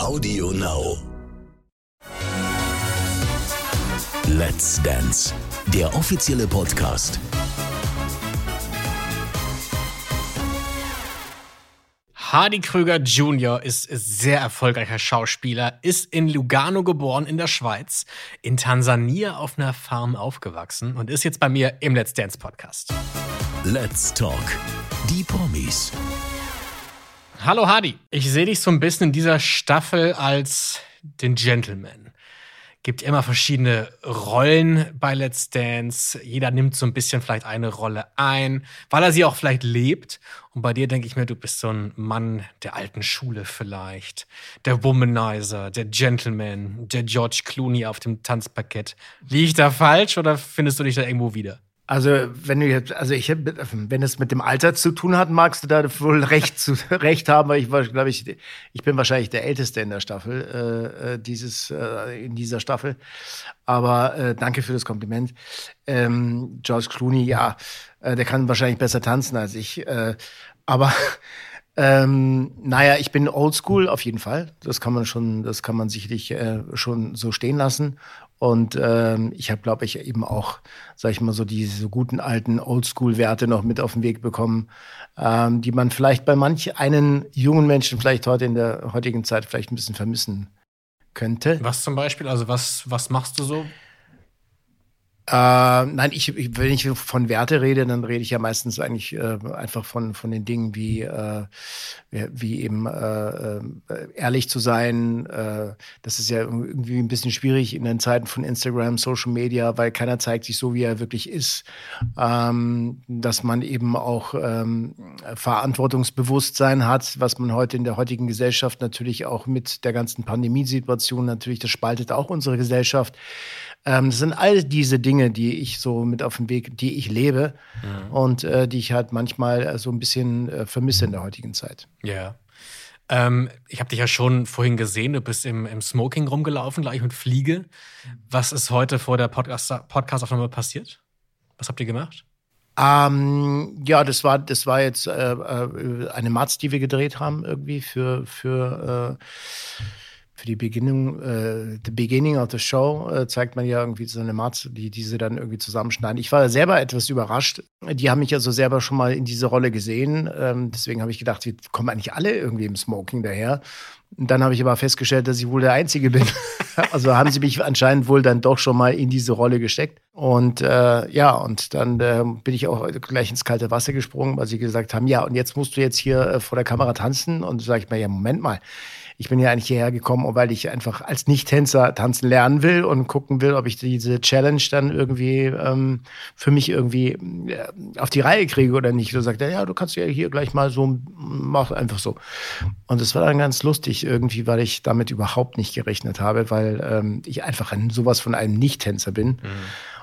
Audio Now. Let's Dance, der offizielle Podcast. Hardy Krüger Jr. ist sehr erfolgreicher Schauspieler, ist in Lugano geboren in der Schweiz, in Tansania auf einer Farm aufgewachsen und ist jetzt bei mir im Let's Dance Podcast. Let's Talk. Die Promis. Hallo Hardy, ich sehe dich so ein bisschen in dieser Staffel als den Gentleman. Gibt immer verschiedene Rollen bei Let's Dance. Jeder nimmt so ein bisschen vielleicht eine Rolle ein, weil er sie auch vielleicht lebt. Und bei dir denke ich mir, du bist so ein Mann der alten Schule vielleicht. Der Womanizer, der Gentleman, der George Clooney auf dem Tanzparkett. Liege ich da falsch oder findest du dich da irgendwo wieder? Also, wenn du jetzt, also ich, wenn es mit dem Alter zu tun hat, magst du da wohl recht, zu, recht haben, weil ich glaube ich, ich bin wahrscheinlich der Älteste in der Staffel, äh, äh, dieses, äh, in dieser Staffel. Aber äh, danke für das Kompliment. Ähm, George Clooney, ja, äh, der kann wahrscheinlich besser tanzen als ich. Äh, aber ähm, naja, ich bin oldschool auf jeden Fall. Das kann man schon, das kann man sicherlich äh, schon so stehen lassen. Und ähm, ich habe, glaube ich, eben auch, sag ich mal, so diese guten alten Oldschool-Werte noch mit auf den Weg bekommen, ähm, die man vielleicht bei manch einen jungen Menschen vielleicht heute in der heutigen Zeit vielleicht ein bisschen vermissen könnte. Was zum Beispiel? Also was, was machst du so? Äh, nein, ich, ich, wenn ich von Werte rede, dann rede ich ja meistens eigentlich äh, einfach von, von den Dingen wie, äh, wie eben äh, äh, ehrlich zu sein. Äh, das ist ja irgendwie ein bisschen schwierig in den Zeiten von Instagram, Social Media, weil keiner zeigt sich so, wie er wirklich ist. Ähm, dass man eben auch ähm, Verantwortungsbewusstsein hat, was man heute in der heutigen Gesellschaft natürlich auch mit der ganzen Pandemiesituation natürlich, das spaltet auch unsere Gesellschaft. Ähm, das sind all diese Dinge, die ich so mit auf den Weg, die ich lebe mhm. und äh, die ich halt manchmal äh, so ein bisschen äh, vermisse in der heutigen Zeit. Ja. Ähm, ich habe dich ja schon vorhin gesehen, du bist im, im Smoking rumgelaufen, gleich mit Fliege. Was ist heute vor der Podcast-Aufnahme Podcast passiert? Was habt ihr gemacht? Ähm, ja, das war, das war jetzt äh, äh eine Matz, die wir gedreht haben, irgendwie für, für äh, für die Beginning, äh, the beginning of the show äh, zeigt man ja irgendwie so eine Matz, die diese dann irgendwie zusammenschneiden. Ich war selber etwas überrascht. Die haben mich also selber schon mal in diese Rolle gesehen. Ähm, deswegen habe ich gedacht, wir kommen eigentlich alle irgendwie im Smoking daher. Und dann habe ich aber festgestellt, dass ich wohl der Einzige bin. also haben sie mich anscheinend wohl dann doch schon mal in diese Rolle gesteckt. Und äh, ja, und dann äh, bin ich auch gleich ins kalte Wasser gesprungen, weil sie gesagt haben, ja, und jetzt musst du jetzt hier äh, vor der Kamera tanzen. Und sage ich mir, ja, Moment mal ich bin ja eigentlich hierher gekommen, weil ich einfach als Nicht-Tänzer tanzen lernen will und gucken will, ob ich diese Challenge dann irgendwie ähm, für mich irgendwie äh, auf die Reihe kriege oder nicht. So sagt er, ja, du kannst ja hier gleich mal so, mach einfach so. Und es war dann ganz lustig irgendwie, weil ich damit überhaupt nicht gerechnet habe, weil ähm, ich einfach ein, sowas von einem Nicht-Tänzer bin.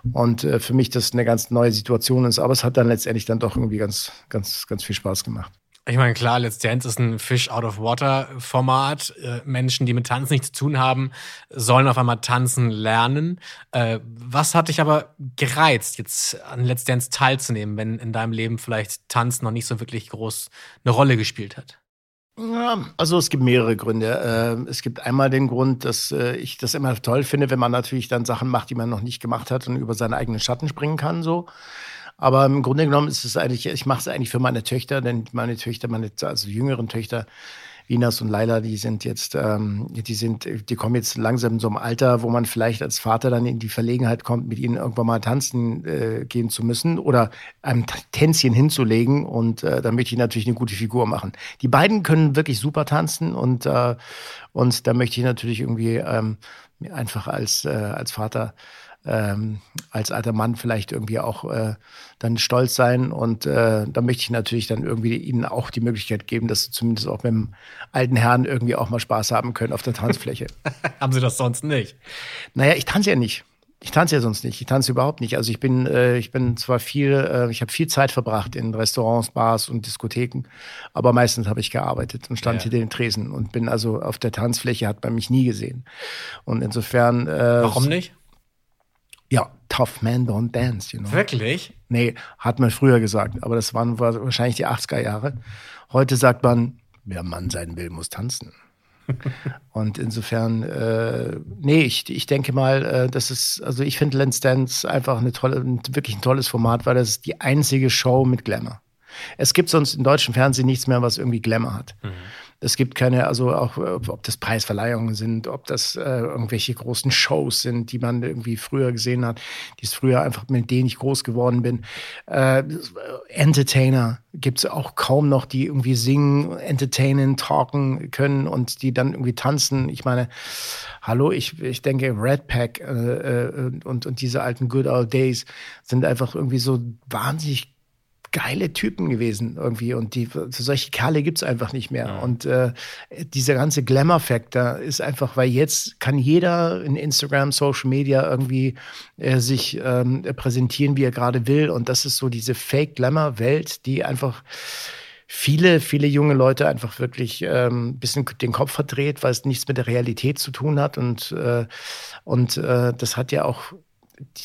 Mhm. Und äh, für mich das eine ganz neue Situation ist. Aber es hat dann letztendlich dann doch irgendwie ganz, ganz, ganz viel Spaß gemacht. Ich meine, klar, Let's Dance ist ein Fish out of Water Format. Äh, Menschen, die mit Tanzen nichts zu tun haben, sollen auf einmal tanzen lernen. Äh, was hat dich aber gereizt, jetzt an Let's Dance teilzunehmen, wenn in deinem Leben vielleicht Tanzen noch nicht so wirklich groß eine Rolle gespielt hat? Ja, also es gibt mehrere Gründe. Äh, es gibt einmal den Grund, dass ich das immer toll finde, wenn man natürlich dann Sachen macht, die man noch nicht gemacht hat und über seinen eigenen Schatten springen kann. So. Aber im Grunde genommen ist es eigentlich, ich mache es eigentlich für meine Töchter, denn meine Töchter, meine also jüngeren Töchter, Inas und Laila, die sind jetzt, ähm, die sind, die kommen jetzt langsam in so einem Alter, wo man vielleicht als Vater dann in die Verlegenheit kommt, mit ihnen irgendwann mal tanzen äh, gehen zu müssen oder ein Tänzchen hinzulegen. Und äh, da möchte ich natürlich eine gute Figur machen. Die beiden können wirklich super tanzen und äh, und da möchte ich natürlich irgendwie ähm, einfach als äh, als Vater ähm, als alter Mann vielleicht irgendwie auch äh, dann stolz sein. Und äh, da möchte ich natürlich dann irgendwie ihnen auch die Möglichkeit geben, dass sie zumindest auch mit dem alten Herrn irgendwie auch mal Spaß haben können auf der Tanzfläche. haben sie das sonst nicht? Naja, ich tanze ja nicht. Ich tanze ja sonst nicht. Ich tanze überhaupt nicht. Also ich bin, äh, ich bin zwar viel, äh, ich habe viel Zeit verbracht in Restaurants, Bars und Diskotheken, aber meistens habe ich gearbeitet und stand ja. hinter den Tresen und bin also auf der Tanzfläche hat man mich nie gesehen. Und insofern. Äh, Warum nicht? Ja, Tough Man Don't Dance, you know. Wirklich? Nee, hat man früher gesagt, aber das waren wahrscheinlich die 80er Jahre. Heute sagt man, wer Mann sein will, muss tanzen. Und insofern, äh, nee, ich, ich denke mal, äh, das ist, also ich finde Let's Dance einfach eine tolle, wirklich ein tolles Format, weil das ist die einzige Show mit Glamour. Es gibt sonst im deutschen Fernsehen nichts mehr, was irgendwie Glamour hat. Mhm. Es gibt keine, also auch, ob das Preisverleihungen sind, ob das äh, irgendwelche großen Shows sind, die man irgendwie früher gesehen hat, die es früher einfach, mit denen ich groß geworden bin. Äh, Entertainer gibt es auch kaum noch, die irgendwie singen, entertainen, talken können und die dann irgendwie tanzen. Ich meine, hallo, ich, ich denke, Red Pack äh, äh und, und diese alten Good Old Days sind einfach irgendwie so wahnsinnig geile Typen gewesen irgendwie und die solche Kerle gibt es einfach nicht mehr. Ja. und äh, dieser ganze Glamour-Faktor ist einfach, weil jetzt kann jeder in Instagram, Social Media irgendwie äh, sich ähm, präsentieren, wie er gerade will. Und das ist so diese Fake-Glamour-Welt, die einfach viele, viele junge Leute einfach wirklich ähm, ein bisschen den Kopf verdreht, weil es nichts mit der Realität zu tun hat. Und, äh, und äh, das hat ja auch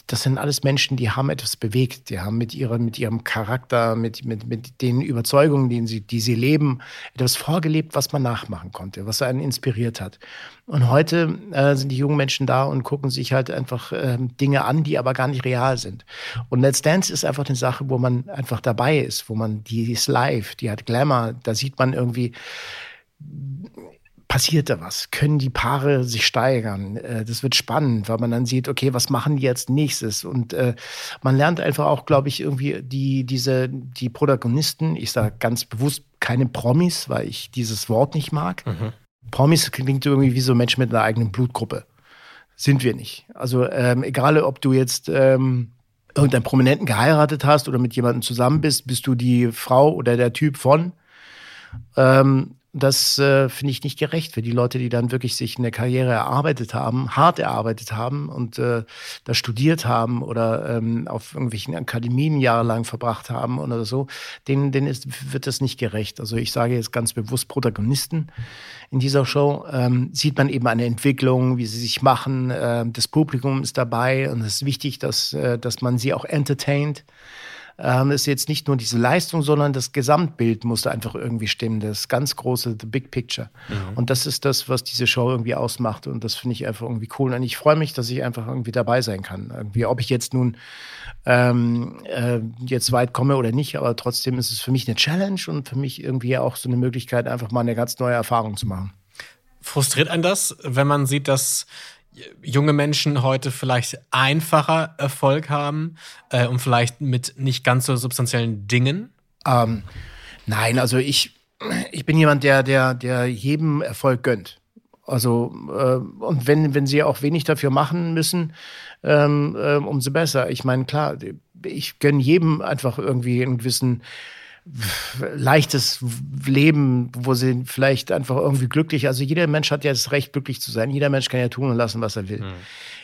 das sind alles Menschen, die haben etwas bewegt, die haben mit, ihrer, mit ihrem Charakter, mit, mit, mit den Überzeugungen, die sie, die sie leben, etwas vorgelebt, was man nachmachen konnte, was einen inspiriert hat. Und heute äh, sind die jungen Menschen da und gucken sich halt einfach äh, Dinge an, die aber gar nicht real sind. Und Let's Dance ist einfach eine Sache, wo man einfach dabei ist, wo man, die ist live, die hat Glamour, da sieht man irgendwie, passiert da was? Können die Paare sich steigern? Äh, das wird spannend, weil man dann sieht, okay, was machen die jetzt nächstes? Und äh, man lernt einfach auch, glaube ich, irgendwie die, diese, die Protagonisten, ich sage ganz bewusst keine Promis, weil ich dieses Wort nicht mag. Mhm. Promis klingt irgendwie wie so ein Mensch mit einer eigenen Blutgruppe. Sind wir nicht. Also ähm, egal, ob du jetzt ähm, irgendeinen Prominenten geheiratet hast oder mit jemandem zusammen bist, bist du die Frau oder der Typ von. Ähm, das äh, finde ich nicht gerecht für die Leute, die dann wirklich sich eine Karriere erarbeitet haben, hart erarbeitet haben und äh, da studiert haben oder ähm, auf irgendwelchen Akademien jahrelang verbracht haben oder so. Denen, denen ist, wird das nicht gerecht. Also ich sage jetzt ganz bewusst Protagonisten in dieser Show. Ähm, sieht man eben eine Entwicklung, wie sie sich machen. Äh, das Publikum ist dabei und es ist wichtig, dass, äh, dass man sie auch entertaint ähm, ist jetzt nicht nur diese Leistung, sondern das Gesamtbild musste einfach irgendwie stimmen. Das ganz große, the big picture. Mhm. Und das ist das, was diese Show irgendwie ausmacht. Und das finde ich einfach irgendwie cool. Und ich freue mich, dass ich einfach irgendwie dabei sein kann. Irgendwie, ob ich jetzt nun ähm, äh, jetzt weit komme oder nicht, aber trotzdem ist es für mich eine Challenge und für mich irgendwie auch so eine Möglichkeit, einfach mal eine ganz neue Erfahrung zu machen. Frustriert einen das, wenn man sieht, dass junge Menschen heute vielleicht einfacher Erfolg haben äh, und vielleicht mit nicht ganz so substanziellen Dingen? Ähm, nein, also ich, ich bin jemand, der, der, der jedem Erfolg gönnt. Also, äh, und wenn, wenn sie auch wenig dafür machen müssen, ähm, äh, umso besser. Ich meine, klar, ich gönne jedem einfach irgendwie einen gewissen leichtes Leben, wo sie vielleicht einfach irgendwie glücklich, also jeder Mensch hat ja das Recht, glücklich zu sein. Jeder Mensch kann ja tun und lassen, was er will. Mhm.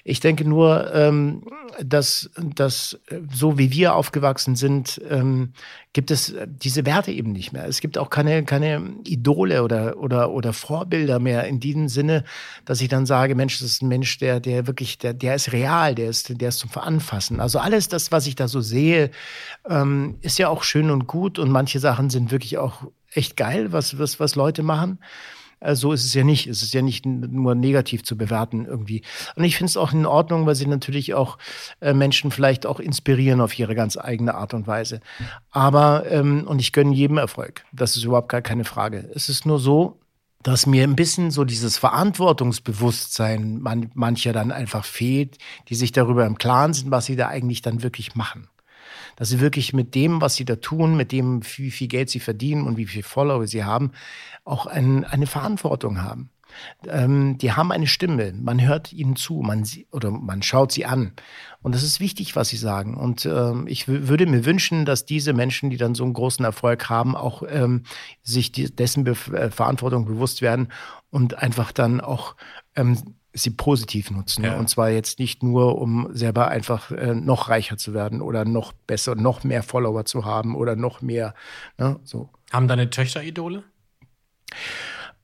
Ich denke nur, ähm, dass, dass so wie wir aufgewachsen sind, ähm, gibt es diese Werte eben nicht mehr. Es gibt auch keine, keine Idole oder, oder, oder Vorbilder mehr in diesem Sinne, dass ich dann sage, Mensch, das ist ein Mensch, der, der wirklich, der, der ist real, der ist, der ist zum Veranfassen. Also alles das, was ich da so sehe, ähm, ist ja auch schön und gut und manche Sachen sind wirklich auch echt geil, was, was, was Leute machen. Äh, so ist es ja nicht. Es ist ja nicht nur negativ zu bewerten irgendwie. Und ich finde es auch in Ordnung, weil sie natürlich auch äh, Menschen vielleicht auch inspirieren auf ihre ganz eigene Art und Weise. Aber, ähm, und ich gönne jedem Erfolg. Das ist überhaupt gar keine Frage. Es ist nur so, dass mir ein bisschen so dieses Verantwortungsbewusstsein man, mancher dann einfach fehlt, die sich darüber im Klaren sind, was sie da eigentlich dann wirklich machen dass sie wirklich mit dem, was sie da tun, mit dem, wie viel Geld sie verdienen und wie viel Follower sie haben, auch ein, eine Verantwortung haben. Ähm, die haben eine Stimme, man hört ihnen zu, man oder man schaut sie an. Und das ist wichtig, was sie sagen. Und ähm, ich würde mir wünschen, dass diese Menschen, die dann so einen großen Erfolg haben, auch ähm, sich die, dessen Be äh, Verantwortung bewusst werden und einfach dann auch ähm, sie positiv nutzen. Ja. Und zwar jetzt nicht nur, um selber einfach äh, noch reicher zu werden oder noch besser, noch mehr Follower zu haben oder noch mehr. Ne, so. Haben deine Töchter Idole?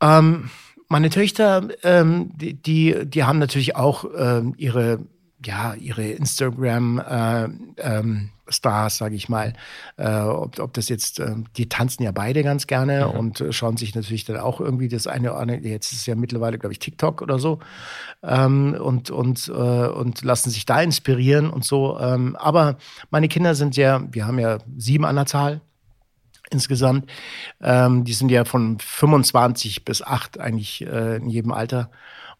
Ähm, meine Töchter, ähm, die, die, die, haben natürlich auch ähm, ihre, ja, ihre Instagram, äh, ähm, Stars, sage ich mal. Äh, ob, ob das jetzt, äh, die tanzen ja beide ganz gerne mhm. und äh, schauen sich natürlich dann auch irgendwie das eine oder andere, jetzt ist es ja mittlerweile, glaube ich, TikTok oder so, ähm, und, und, äh, und lassen sich da inspirieren und so. Ähm, aber meine Kinder sind ja, wir haben ja sieben an der Zahl insgesamt. Ähm, die sind ja von 25 bis 8 eigentlich äh, in jedem Alter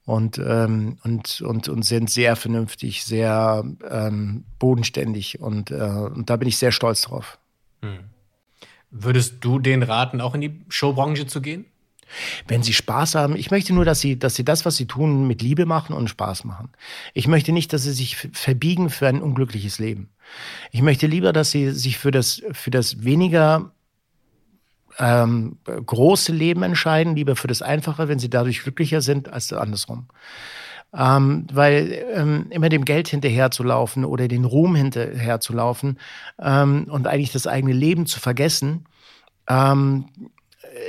und, ähm, und, und, und sind sehr vernünftig, sehr ähm, bodenständig und, äh, und da bin ich sehr stolz drauf. Hm. Würdest du den raten, auch in die Showbranche zu gehen? Wenn sie Spaß haben, ich möchte nur, dass sie, dass sie das, was sie tun, mit Liebe machen und Spaß machen. Ich möchte nicht, dass sie sich verbiegen für ein unglückliches Leben. Ich möchte lieber, dass sie sich für das, für das weniger ähm, große Leben entscheiden, lieber für das Einfache, wenn sie dadurch glücklicher sind, als andersrum. Ähm, weil ähm, immer dem Geld hinterherzulaufen oder den Ruhm hinterherzulaufen ähm, und eigentlich das eigene Leben zu vergessen, ähm,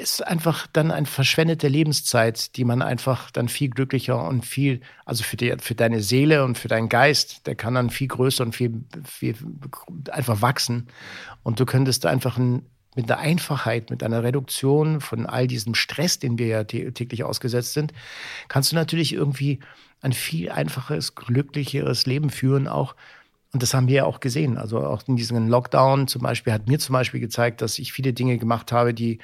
ist einfach dann eine verschwendete Lebenszeit, die man einfach dann viel glücklicher und viel, also für, die, für deine Seele und für deinen Geist, der kann dann viel größer und viel, viel einfach wachsen. Und du könntest einfach ein mit einer Einfachheit, mit einer Reduktion von all diesem Stress, den wir ja täglich ausgesetzt sind, kannst du natürlich irgendwie ein viel einfacheres, glücklicheres Leben führen, auch und das haben wir ja auch gesehen. Also auch in diesem Lockdown zum Beispiel hat mir zum Beispiel gezeigt, dass ich viele Dinge gemacht habe, die,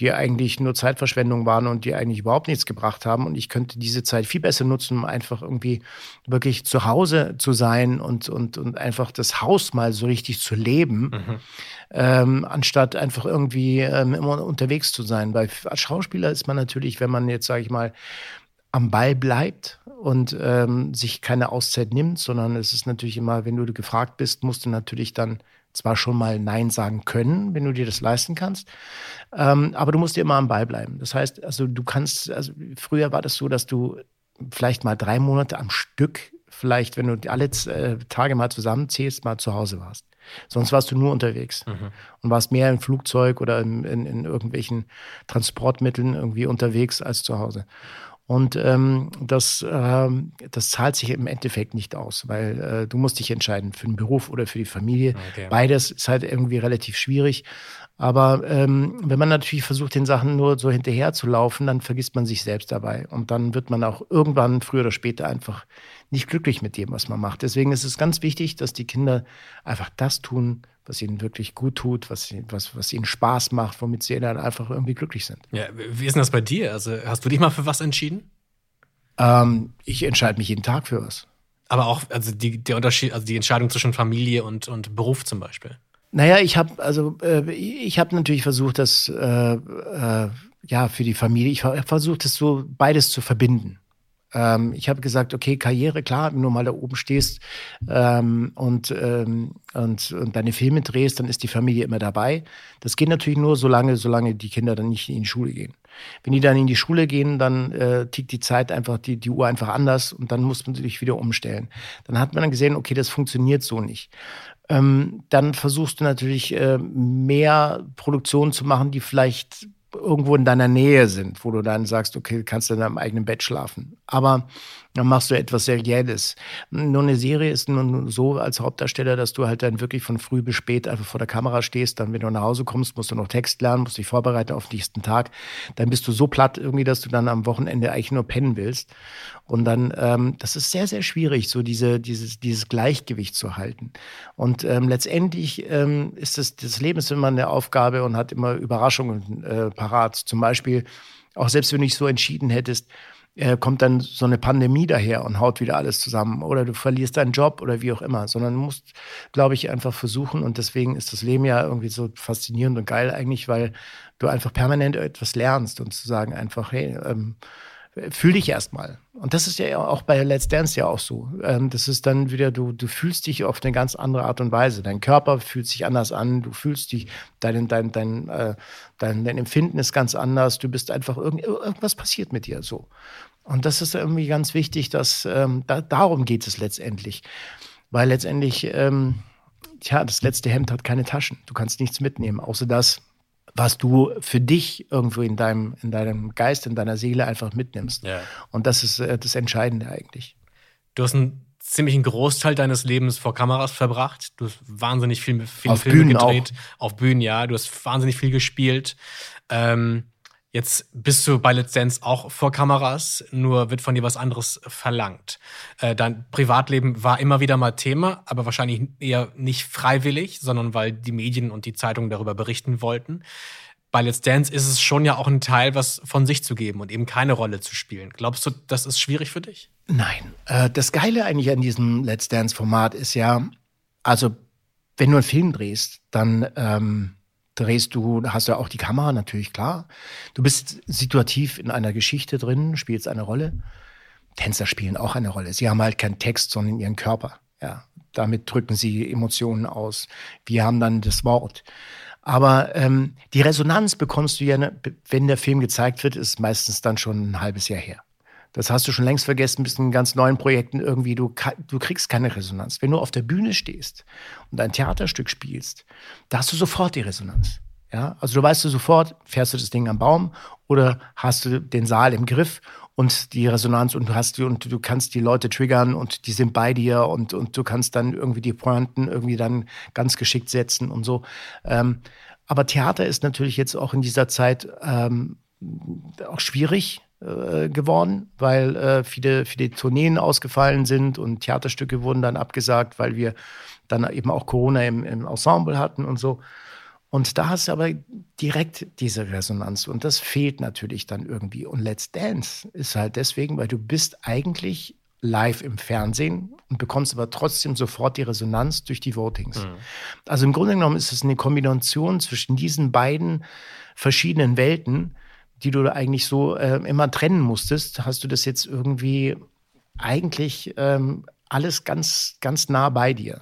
die eigentlich nur Zeitverschwendung waren und die eigentlich überhaupt nichts gebracht haben. Und ich könnte diese Zeit viel besser nutzen, um einfach irgendwie wirklich zu Hause zu sein und, und, und einfach das Haus mal so richtig zu leben, mhm. ähm, anstatt einfach irgendwie ähm, immer unterwegs zu sein. Weil als Schauspieler ist man natürlich, wenn man jetzt, sage ich mal, am Ball bleibt und ähm, sich keine Auszeit nimmt, sondern es ist natürlich immer, wenn du gefragt bist, musst du natürlich dann zwar schon mal Nein sagen können, wenn du dir das leisten kannst, ähm, aber du musst dir immer am Ball bleiben. Das heißt, also du kannst, also früher war das so, dass du vielleicht mal drei Monate am Stück, vielleicht, wenn du alle äh, Tage mal zusammenzählst, mal zu Hause warst. Sonst warst du nur unterwegs mhm. und warst mehr im Flugzeug oder in, in, in irgendwelchen Transportmitteln irgendwie unterwegs als zu Hause. Und ähm, das, ähm, das zahlt sich im Endeffekt nicht aus, weil äh, du musst dich entscheiden für den Beruf oder für die Familie. Okay. Beides ist halt irgendwie relativ schwierig. Aber ähm, wenn man natürlich versucht, den Sachen nur so hinterher zu laufen, dann vergisst man sich selbst dabei. Und dann wird man auch irgendwann, früher oder später, einfach nicht glücklich mit dem, was man macht. Deswegen ist es ganz wichtig, dass die Kinder einfach das tun, was ihnen wirklich gut tut, was, was, was ihnen Spaß macht, womit sie dann einfach irgendwie glücklich sind. Ja, wie ist denn das bei dir? Also hast du dich mal für was entschieden? Ähm, ich entscheide mich jeden Tag für was. Aber auch also die, der Unterschied, also die Entscheidung zwischen Familie und, und Beruf zum Beispiel. Naja, ich habe also äh, ich habe natürlich versucht, das äh, äh, ja für die Familie. Ich habe versucht, das so beides zu verbinden. Ähm, ich habe gesagt, okay, Karriere, klar, wenn du mal da oben stehst ähm, und, ähm, und, und deine Filme drehst, dann ist die Familie immer dabei. Das geht natürlich nur so lange, solange die Kinder dann nicht in die Schule gehen. Wenn die dann in die Schule gehen, dann äh, tickt die Zeit einfach, die, die Uhr einfach anders und dann muss man sich wieder umstellen. Dann hat man dann gesehen, okay, das funktioniert so nicht. Ähm, dann versuchst du natürlich äh, mehr Produktionen zu machen, die vielleicht irgendwo in deiner Nähe sind, wo du dann sagst, okay, kannst du in deinem eigenen Bett schlafen. Aber dann machst du etwas Serielles. Nur eine Serie ist nun so als Hauptdarsteller, dass du halt dann wirklich von früh bis spät einfach vor der Kamera stehst. Dann, wenn du nach Hause kommst, musst du noch Text lernen, musst dich vorbereiten auf den nächsten Tag. Dann bist du so platt irgendwie, dass du dann am Wochenende eigentlich nur pennen willst. Und dann, ähm, das ist sehr, sehr schwierig, so diese, dieses, dieses Gleichgewicht zu halten. Und ähm, letztendlich ähm, ist das, das Leben ist immer eine Aufgabe und hat immer Überraschungen äh, parat. Zum Beispiel, auch selbst wenn du dich so entschieden hättest, äh, kommt dann so eine Pandemie daher und haut wieder alles zusammen oder du verlierst deinen Job oder wie auch immer, sondern du musst, glaube ich, einfach versuchen und deswegen ist das Leben ja irgendwie so faszinierend und geil eigentlich, weil du einfach permanent etwas lernst und zu sagen einfach, hey, ähm, fühl dich erstmal. Und das ist ja auch bei Let's Dance ja auch so. Ähm, das ist dann wieder, du, du fühlst dich auf eine ganz andere Art und Weise. Dein Körper fühlt sich anders an, du fühlst dich, dein, dein, dein, äh, dein, dein Empfinden ist ganz anders, du bist einfach, irgend, irgendwas passiert mit dir so. Und das ist irgendwie ganz wichtig, dass ähm, da, darum geht es letztendlich. Weil letztendlich, ähm, tja, das letzte Hemd hat keine Taschen. Du kannst nichts mitnehmen, außer das, was du für dich irgendwo in deinem, in deinem Geist, in deiner Seele einfach mitnimmst. Ja. Und das ist äh, das Entscheidende eigentlich. Du hast einen ziemlich einen Großteil deines Lebens vor Kameras verbracht. Du hast wahnsinnig viel, viele Auf Filme Bühnen gedreht. Auf Bühnen, ja. Du hast wahnsinnig viel gespielt. Ähm, jetzt bist du bei Let's Dance auch vor Kameras, nur wird von dir was anderes verlangt. Äh, dein Privatleben war immer wieder mal Thema, aber wahrscheinlich eher nicht freiwillig, sondern weil die Medien und die Zeitungen darüber berichten wollten bei Let's Dance ist es schon ja auch ein Teil, was von sich zu geben und eben keine Rolle zu spielen. Glaubst du, das ist schwierig für dich? Nein. Äh, das Geile eigentlich an diesem Let's Dance-Format ist ja, also wenn du einen Film drehst, dann ähm, drehst du, hast du auch die Kamera, natürlich klar. Du bist situativ in einer Geschichte drin, spielst eine Rolle. Tänzer spielen auch eine Rolle. Sie haben halt keinen Text, sondern ihren Körper. Ja, damit drücken sie Emotionen aus. Wir haben dann das Wort. Aber ähm, die Resonanz bekommst du ja, ne, wenn der Film gezeigt wird, ist meistens dann schon ein halbes Jahr her. Das hast du schon längst vergessen, bist in ganz neuen Projekten irgendwie, du, du kriegst keine Resonanz. Wenn du auf der Bühne stehst und ein Theaterstück spielst, da hast du sofort die Resonanz. Ja, also du weißt du sofort, fährst du das Ding am Baum oder hast du den Saal im Griff und die Resonanz und du hast die und du kannst die Leute triggern und die sind bei dir und, und du kannst dann irgendwie die Pointen irgendwie dann ganz geschickt setzen und so. Ähm, aber Theater ist natürlich jetzt auch in dieser Zeit ähm, auch schwierig äh, geworden, weil äh, viele, viele Tourneen ausgefallen sind und Theaterstücke wurden dann abgesagt, weil wir dann eben auch Corona im, im Ensemble hatten und so. Und da hast du aber direkt diese Resonanz und das fehlt natürlich dann irgendwie. Und Let's Dance ist halt deswegen, weil du bist eigentlich live im Fernsehen und bekommst aber trotzdem sofort die Resonanz durch die Votings. Mhm. Also im Grunde genommen ist es eine Kombination zwischen diesen beiden verschiedenen Welten, die du eigentlich so äh, immer trennen musstest. Hast du das jetzt irgendwie eigentlich ähm, alles ganz, ganz nah bei dir.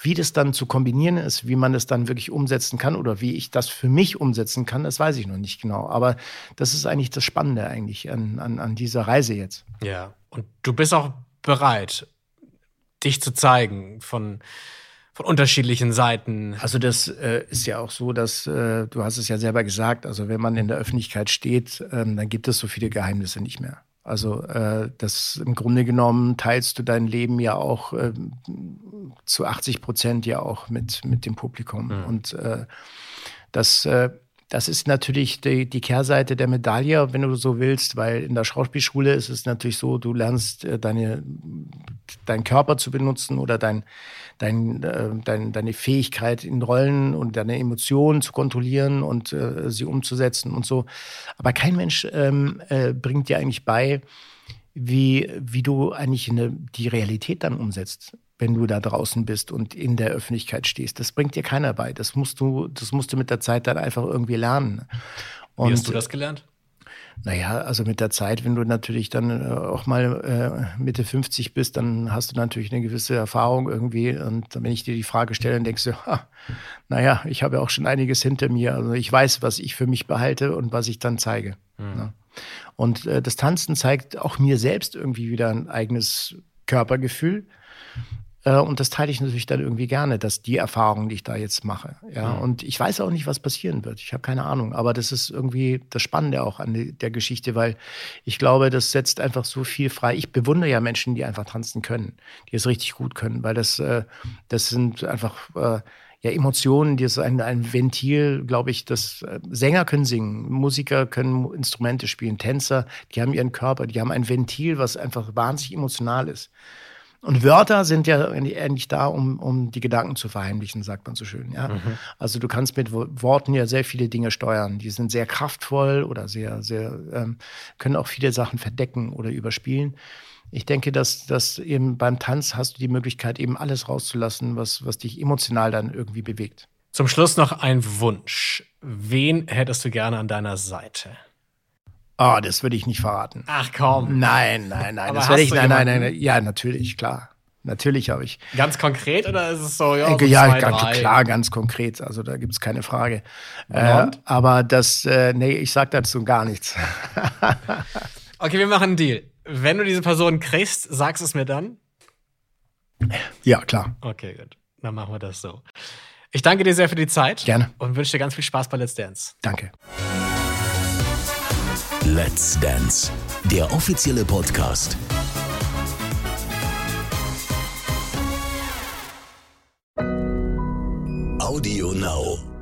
Wie das dann zu kombinieren ist, wie man das dann wirklich umsetzen kann oder wie ich das für mich umsetzen kann, das weiß ich noch nicht genau. Aber das ist eigentlich das Spannende eigentlich an, an, an dieser Reise jetzt. Ja, und du bist auch bereit, dich zu zeigen von, von unterschiedlichen Seiten. Also das äh, ist ja auch so, dass äh, du hast es ja selber gesagt, also wenn man in der Öffentlichkeit steht, ähm, dann gibt es so viele Geheimnisse nicht mehr. Also äh, das im Grunde genommen teilst du dein Leben ja auch äh, zu 80 Prozent ja auch mit, mit dem Publikum. Mhm. Und äh, das, äh, das ist natürlich die, die Kehrseite der Medaille, wenn du so willst, weil in der Schauspielschule ist es natürlich so, du lernst deine, deinen Körper zu benutzen oder dein, dein, äh, dein, deine Fähigkeit in Rollen und deine Emotionen zu kontrollieren und äh, sie umzusetzen und so. Aber kein Mensch ähm, äh, bringt dir eigentlich bei, wie, wie du eigentlich eine, die Realität dann umsetzt, wenn du da draußen bist und in der Öffentlichkeit stehst. Das bringt dir keiner bei. Das musst du, das musst du mit der Zeit dann einfach irgendwie lernen. Und, wie hast du das gelernt? Naja, also mit der Zeit, wenn du natürlich dann äh, auch mal äh, Mitte 50 bist, dann hast du natürlich eine gewisse Erfahrung irgendwie. Und wenn ich dir die Frage stelle, dann denkst du, ha, naja, ich habe ja auch schon einiges hinter mir. Also ich weiß, was ich für mich behalte und was ich dann zeige. Mhm. Und äh, das Tanzen zeigt auch mir selbst irgendwie wieder ein eigenes Körpergefühl. Äh, und das teile ich natürlich dann irgendwie gerne, dass die Erfahrungen, die ich da jetzt mache. Ja, mhm. und ich weiß auch nicht, was passieren wird. Ich habe keine Ahnung. Aber das ist irgendwie das Spannende auch an der Geschichte, weil ich glaube, das setzt einfach so viel frei. Ich bewundere ja Menschen, die einfach tanzen können, die es richtig gut können, weil das, äh, das sind einfach äh, ja, Emotionen, die ist ein, ein Ventil, glaube ich, das Sänger können singen, Musiker können Instrumente spielen, Tänzer, die haben ihren Körper, die haben ein Ventil, was einfach wahnsinnig emotional ist. Und Wörter sind ja eigentlich da, um, um die Gedanken zu verheimlichen, sagt man so schön. Ja? Mhm. Also du kannst mit Worten ja sehr viele Dinge steuern. Die sind sehr kraftvoll oder sehr, sehr, ähm, können auch viele Sachen verdecken oder überspielen. Ich denke, dass, dass eben beim Tanz hast du die Möglichkeit, eben alles rauszulassen, was, was dich emotional dann irgendwie bewegt. Zum Schluss noch ein Wunsch. Wen hättest du gerne an deiner Seite? Oh, das würde ich nicht verraten. Ach komm. Nein, nein, nein. das werde ich. Nein, nein, nein, nein. Ja, natürlich, klar. Natürlich habe ich. Ganz konkret oder ist es so, ja? So ja, zwei, ganz, klar, ganz konkret. Also da gibt es keine Frage. Äh, aber das, äh, nee, ich sage dazu gar nichts. okay, wir machen einen Deal. Wenn du diese Person kriegst, sagst du es mir dann? Ja, klar. Okay, gut. Dann machen wir das so. Ich danke dir sehr für die Zeit. Gerne. Und wünsche dir ganz viel Spaß bei Let's Dance. Danke. Let's Dance, der offizielle Podcast. Audio Now.